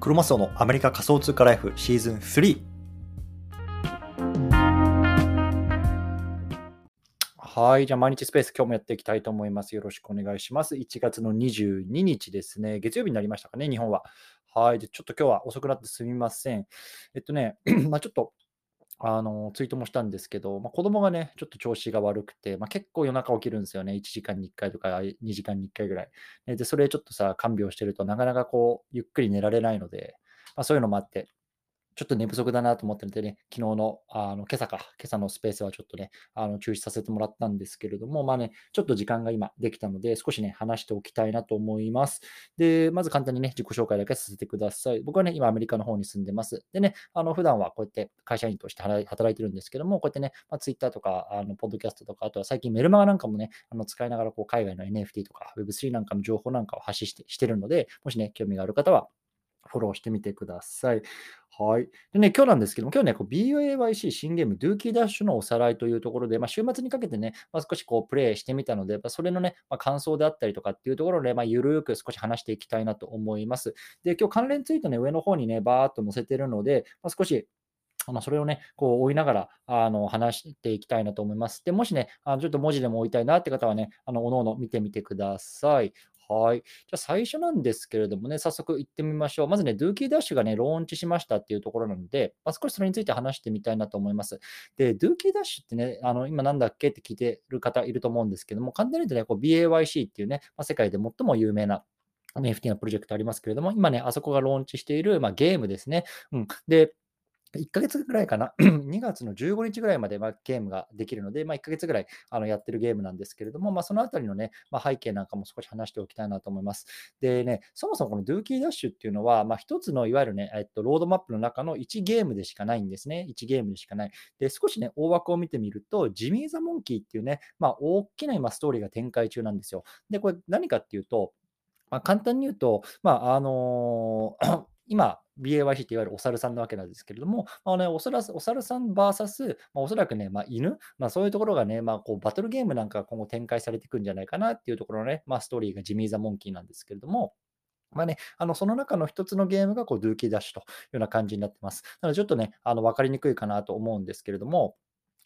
クロマスオのアメリカ仮想通貨ライフシーズン3。はい。じゃあ、毎日スペース、今日もやっていきたいと思います。よろしくお願いします。1月の22日ですね。月曜日になりましたかね、日本は。はい。で、ちょっと今日は遅くなってすみません。えっとね、まあちょっと、あの、ツイートもしたんですけど、まあ、子供がね、ちょっと調子が悪くて、まあ、結構夜中起きるんですよね。1時間に1回とか2時間に1回ぐらい。で、それちょっとさ、看病してるとなかなかこう、ゆっくり寝られないので、まあ、そういうのもあって、ちょっと寝不足だなと思ってるんでね、昨日の、あの、今朝か、今朝のスペースはちょっとね、あの、中止させてもらったんですけれども、まあね、ちょっと時間が今できたので、少しね、話しておきたいなと思います。で、まず簡単にね、自己紹介だけさせてください。僕はね、今アメリカの方に住んでます。でね、あの、普段はこうやって会社員として働いてるんですけども、こうやってね、まあ、Twitter とか、あの、ポッドキャストとか、あとは最近メルマガなんかもね、あの、使いながらこう、海外の NFT とか Web3 なんかの情報なんかを発信してしてるので、もしね、興味がある方は、フォローしてみてください。はい。でね、今日なんですけども、今日ね、こう BAYC 新ゲーム、ドゥーキーダッシュのおさらいというところで、まあ、週末にかけてね、まあ、少しこうプレイしてみたので、まあ、それのね、まあ、感想であったりとかっていうところで、まあ、ゆるく少し話していきたいなと思います。で、今日関連ツイートね、上の方にね、バーっと載せてるので、まあ、少しあのそれをね、こう追いながらあの話していきたいなと思います。で、もしね、あのちょっと文字でも追いたいなって方はね、あの、おのおの見てみてください。はい。じゃあ最初なんですけれどもね、早速行ってみましょう。まずね、ドゥーキーダッシュがね、ローンチしましたっていうところなので、まあ、少しそれについて話してみたいなと思います。で、ドゥーキーダッシュってね、あの今なんだっけって聞いてる方いると思うんですけども、簡単に言うとね、こう BAYC っていうね、まあ、世界で最も有名な NFT のプロジェクトありますけれども、今ね、あそこがローンチしている、まあ、ゲームですね。うん、で、1ヶ月ぐらいかな、2月の15日ぐらいまでまゲームができるので、まあ、1ヶ月ぐらいあのやってるゲームなんですけれども、まあ、そのあたりのね、まあ、背景なんかも少し話しておきたいなと思います。でね、そもそもこの Dookie Dash っていうのは、まあ、一つのいわゆるね、えっと、ロードマップの中の1ゲームでしかないんですね。1ゲームでしかない。で、少しね、大枠を見てみると、ジミー・ザ・モンキーっていうね、まあ、大きな今ストーリーが展開中なんですよ。で、これ何かっていうと、まあ、簡単に言うと、まあ、あのー今、BAYC っていわゆるお猿さんなわけなんですけれども、まあね、お猿お猿さん VS、まあ、おそらくね、まあ、犬、まあ、そういうところがね、まあ、こうバトルゲームなんか今後展開されていくんじゃないかなっていうところのね、まあ、ストーリーがジミー・ザ・モンキーなんですけれども、まあね、あのその中の一つのゲームがこうドゥーキーダッシュというような感じになってます。なのでちょっとね、あの分かりにくいかなと思うんですけれども、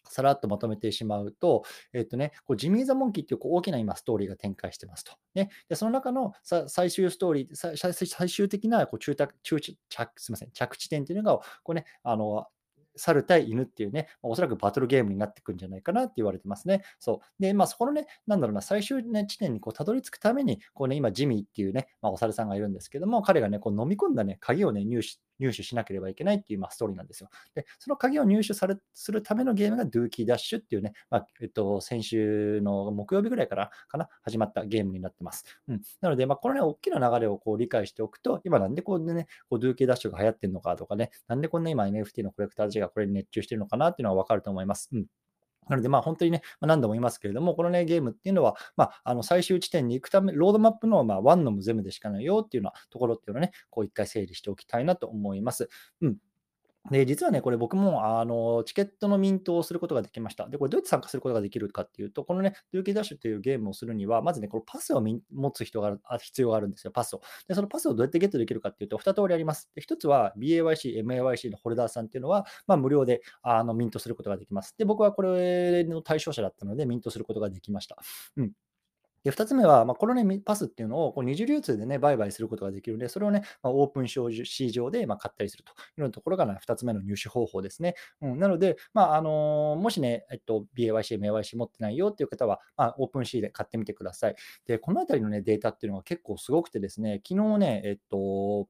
さらっとまとめてしまうと、えっとね、こうジミー・ザ・モンキーっていうこう大きな今ストーリーが展開してますと。ね、でその中の最終ストーリー、最終的なこう中着中着すみません着地点っていうのがこう、ね、あの猿対犬っていうね、おそらくバトルゲームになってくんじゃないかなって言われてますね。そう。で、まあそこのね、なんだろうな、最終、ね、地点にこうたどり着くために、こうね、今ジミーっていうね、まあ、お猿さんがいるんですけども、彼がね、こう飲み込んだね、鍵をね、入手入手しなければいけないっていう、まあ、ストーリーなんですよ。で、その鍵を入手されするためのゲームが Dookie Dash っていうね、まあ、えっと、先週の木曜日ぐらいからかな、始まったゲームになってます。うん、なので、まあ、このね、大きな流れをこう理解しておくと、今なんでこうね、こう Dookie Dash が流行ってるのかとかね、なんでこんな今 NFT のコレクターたちがこれに熱中してるのかなっていうのはわかると思います。うんなので、まあ本当にね、まあ、何度も言いますけれども、このね、ゲームっていうのは、まあ、あの最終地点に行くため、ロードマップの、まあ、ワンの無ゼムでしかないよっていうようなところっていうのをね、こう一回整理しておきたいなと思います。うん。で、実はね、これ僕もあのチケットのミントをすることができました。で、これどうやって参加することができるかっていうと、このね、ドゥーキーダッシュというゲームをするには、まずね、このパスを持つ人が必要があるんですよ、パスを。で、そのパスをどうやってゲットできるかっていうと、2通りあります。で、1つは BAYC、MAYC のホルダーさんっていうのは、まあ、無料であのミントすることができます。で、僕はこれの対象者だったので、ミントすることができました。うん。で、2つ目は、まあ、このね、パスっていうのをこう二次流通でね、売買することができるので、それをね、まあ、オープン市場でま買ったりするというようなところが、ね、2つ目の入手方法ですね。うん、なので、まああのー、もしね、えっと、BAYC、MAYC 持ってないよっていう方は、まあ、オープン C で買ってみてください。で、このあたりのね、データっていうのは結構すごくてですね、昨日ね、えっと、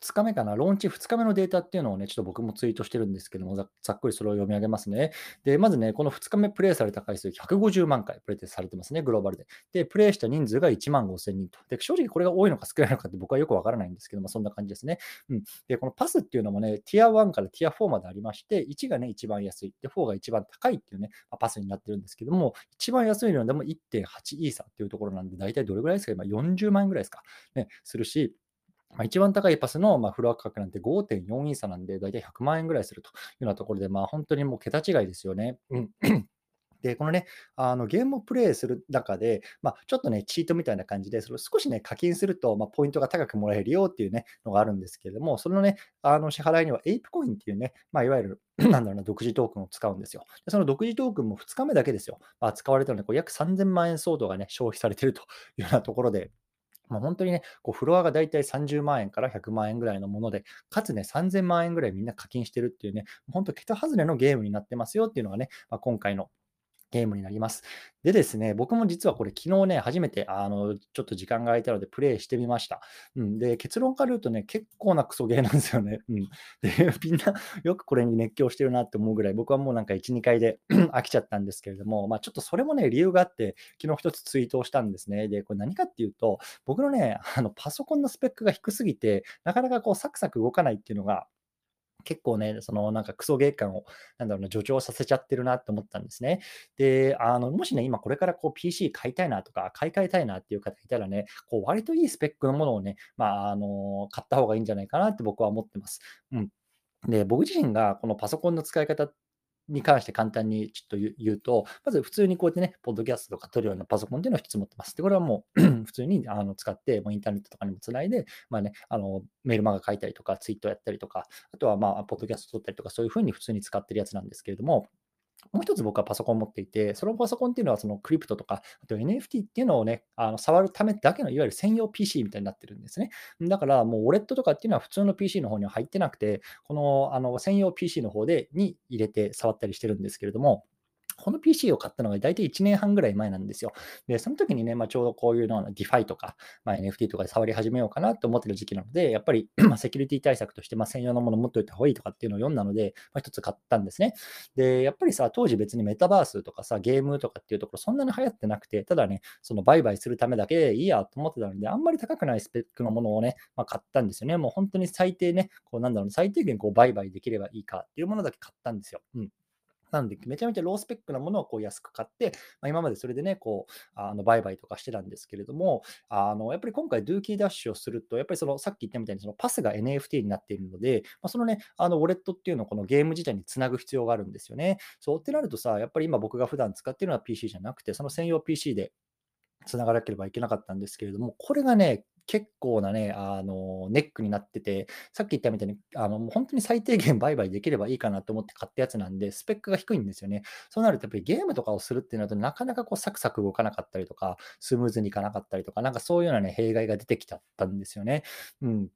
2日目かな、ローンチ2日目のデータっていうのをね、ちょっと僕もツイートしてるんですけども、ざっくりそれを読み上げますね。で、まずね、この2日目プレイされた回数150万回プレイされてますね、グローバルで。で、プレイした人数が1万5000人と。で、正直これが多いのか少ないのかって僕はよくわからないんですけども、そんな感じですね。うん。で、このパスっていうのもね、ティア1からティア4までありまして、1がね、一番安い。で、4が一番高いっていうね、まあ、パスになってるんですけども、一番安いのでも1.8イーサっていうところなんで、大体どれぐらいですか？今40万円ぐらいですか？ね、するし、まあ、一番高いパスのまフロア価格なんて5.4イーサなんで、だいたい100万円ぐらいするというようなところで、まあ、本当にもう桁違いですよね。うん で、このね、あのゲームをプレイする中で、まあ、ちょっとね、チートみたいな感じで、それを少しね、課金すると、まあ、ポイントが高くもらえるよっていうね、のがあるんですけれども、そのね、あの支払いにはエイプコインっていうね、まあ、いわゆる なんだろうな、独自トークンを使うんですよ。でその独自トークンも2日目だけですよ。まあ、使われたので、こう約3000万円相当がね、消費されてるというようなところで、まあ、本当にね、こうフロアがだいたい30万円から100万円ぐらいのもので、かつね、3000万円ぐらいみんな課金してるっていうね、本当、桁外れのゲームになってますよっていうのがね、まあ、今回のゲームになります。でですね、僕も実はこれ昨日ね、初めてあのちょっと時間が空いたのでプレイしてみました。うん、で、結論から言うとね、結構なクソゲーなんですよね。うん、で、みんなよくこれに熱狂してるなって思うぐらい、僕はもうなんか1、2回で 飽きちゃったんですけれども、まあ、ちょっとそれもね、理由があって、昨日一つツイートをしたんですね。で、これ何かっていうと、僕のね、あのパソコンのスペックが低すぎて、なかなかこうサクサク動かないっていうのが、結構ね、そのなんかクソゲー感を、なんだろうな、助長させちゃってるなって思ったんですね。で、あの、もしね、今これからこう PC 買いたいなとか、買い替えたいなっていう方いたらね、こう割といいスペックのものをね、まあ、あの、買った方がいいんじゃないかなって僕は思ってます。うん。で、僕自身がこのパソコンの使い方に関して簡単にちょっと言うと、まず普通にこうやってね、ポッドキャストとか撮るようなパソコンっていうのを一つ持ってます。で、これはもう 普通にあの使って、もうインターネットとかにもつないで、まあね、あのメールマガ書いたりとか、ツイートやったりとか、あとはまあ、ポッドキャスト撮ったりとか、そういうふうに普通に使ってるやつなんですけれども、もう一つ僕はパソコン持っていて、そのパソコンっていうのはそのクリプトとか、あと NFT っていうのをね、あの触るためだけのいわゆる専用 PC みたいになってるんですね。だからもうウォレットとかっていうのは普通の PC の方には入ってなくて、このあの専用 PC の方でに入れて触ったりしてるんですけれども、この PC を買ったのが大体1年半ぐらい前なんですよ。で、その時にね、まあ、ちょうどこういうのを DeFi とか、まあ、NFT とかで触り始めようかなと思ってる時期なので、やっぱり まセキュリティ対策としてま専用のもの持っておいた方がいいとかっていうのを読んだので、まあ、一つ買ったんですね。で、やっぱりさ、当時別にメタバースとかさ、ゲームとかっていうところそんなに流行ってなくて、ただね、その売買するためだけでいいやと思ってたので、あんまり高くないスペックのものをね、まあ、買ったんですよね。もう本当に最低ね、こうなんだろう、最低限こう売買できればいいかっていうものだけ買ったんですよ。うんなので、めちゃめちゃロースペックなものをこう安く買って、まあ、今までそれでね、こう、あの売買とかしてたんですけれども、あのやっぱり今回、ドゥーキーダッシュをすると、やっぱりそのさっき言ったみたいに、そのパスが NFT になっているので、まあ、そのね、あのウォレットっていうのをこのゲーム自体につなぐ必要があるんですよね。そうってなるとさ、やっぱり今僕が普段使っているのは PC じゃなくて、その専用 PC でつながなければいけなかったんですけれども、これがね、結構なね、あの、ネックになってて、さっき言ったみたいに、あの、本当に最低限売買できればいいかなと思って買ったやつなんで、スペックが低いんですよね。そうなるとやっぱりゲームとかをするっていうのと、なかなかこうサクサク動かなかったりとか、スムーズにいかなかったりとか、なんかそういうようなね、弊害が出てきちゃったんですよね。うん。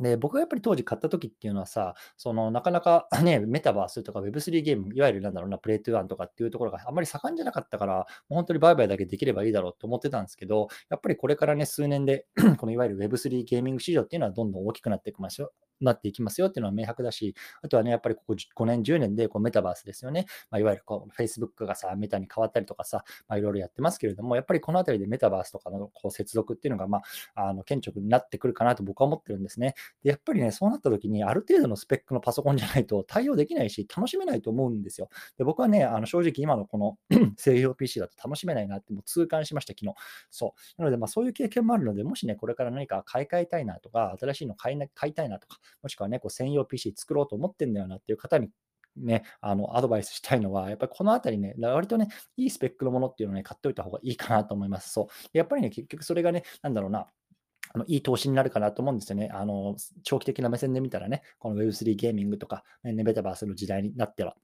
で、僕がやっぱり当時買った時っていうのはさ、そのなかなか ね、メタバースとか Web3 ゲーム、いわゆるなんだろうな、プレイトゥーワンとかっていうところがあんまり盛んじゃなかったから、もう本当に売買だけできればいいだろうと思ってたんですけど、やっぱりこれからね、数年で このいわゆる Web3 ゲーミング市場っていうのはどんどん大きくなっていきましょう。なっていきますよっていうのは明白だし、あとはね、やっぱりここ5年、10年でこうメタバースですよね。まあ、いわゆるこう Facebook がさ、メタに変わったりとかさ、まあ、いろいろやってますけれども、やっぱりこのあたりでメタバースとかのこう接続っていうのが、まあ、あの顕著になってくるかなと僕は思ってるんですね。で、やっぱりね、そうなった時に、ある程度のスペックのパソコンじゃないと対応できないし、楽しめないと思うんですよ。で、僕はね、あの正直今のこの 製用 PC だと楽しめないなってもう痛感しました、昨日。そう。なので、まあそういう経験もあるので、もしね、これから何か買い替えたいなとか、新しいの買い買いたいなとか、もしくはね、こう専用 PC 作ろうと思ってんだよなっていう方にね、あの、アドバイスしたいのは、やっぱりこのあたりね、割とね、いいスペックのものっていうのをね、買っておいた方がいいかなと思います。そう。やっぱりね、結局それがね、なんだろうな、あのいい投資になるかなと思うんですよね。あの長期的な目線で見たらね、この Web3 ゲーミングとか、ね、メタバースの時代になっては。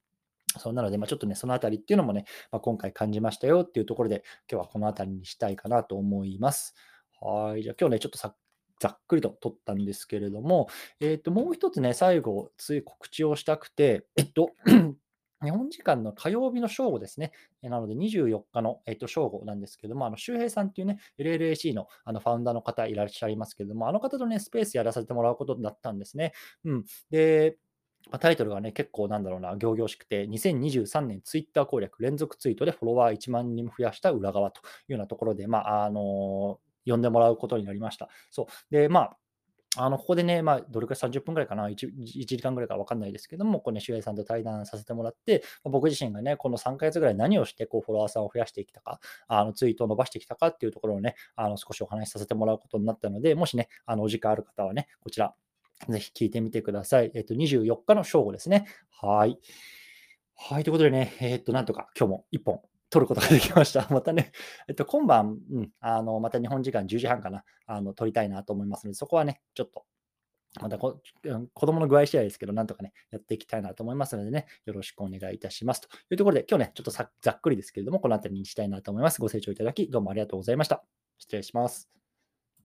そうなので、まあ、ちょっとね、そのあたりっていうのもね、まあ、今回感じましたよっていうところで、今日はこのあたりにしたいかなと思います。はい。じゃあ今日ね、ちょっとさざっくりと取ったんですけれども、えっと、もう一つね、最後、つい告知をしたくて、えっと、日本時間の火曜日の正午ですね。なので24日の、えっと、正午なんですけども、あの周平さんっていうね、LLAC のあのファウンダーの方いらっしゃいますけども、あの方とね、スペースやらせてもらうことになったんですね。うん。で、タイトルがね、結構なんだろうな、行々しくて、2023年ツイッター攻略連続ツイートでフォロワー1万人増やした裏側というようなところで、まあ、あの呼んでもらうことになりました。そう。で、まあ、あのここでね、まあ、どれくらい30分くらいかな1、1時間ぐらいか分かんないですけども、この、ね、周平さんと対談させてもらって、僕自身がね、この3ヶ月ぐらい何をしてこうフォロワーさんを増やしてきたか、あのツイートを伸ばしてきたかっていうところをね、あの少しお話しさせてもらうことになったので、もしね、あのお時間ある方はね、こちら、ぜひ聞いてみてください。えっと、24日の正午ですね。はい。はい、ということでね、えっと、なんとか今日も1本取ることができました。またね、えっと、今晩、うん、あの、また日本時間10時半かな、あの、撮りたいなと思いますので、そこはね、ちょっと、またこ子供の具合次第ですけど、なんとかね、やっていきたいなと思いますのでね、よろしくお願いいたします。というところで、今日ね、ちょっとざっくりですけれども、この辺りにしたいなと思います。ご清聴いただき、どうもありがとうございました。失礼します。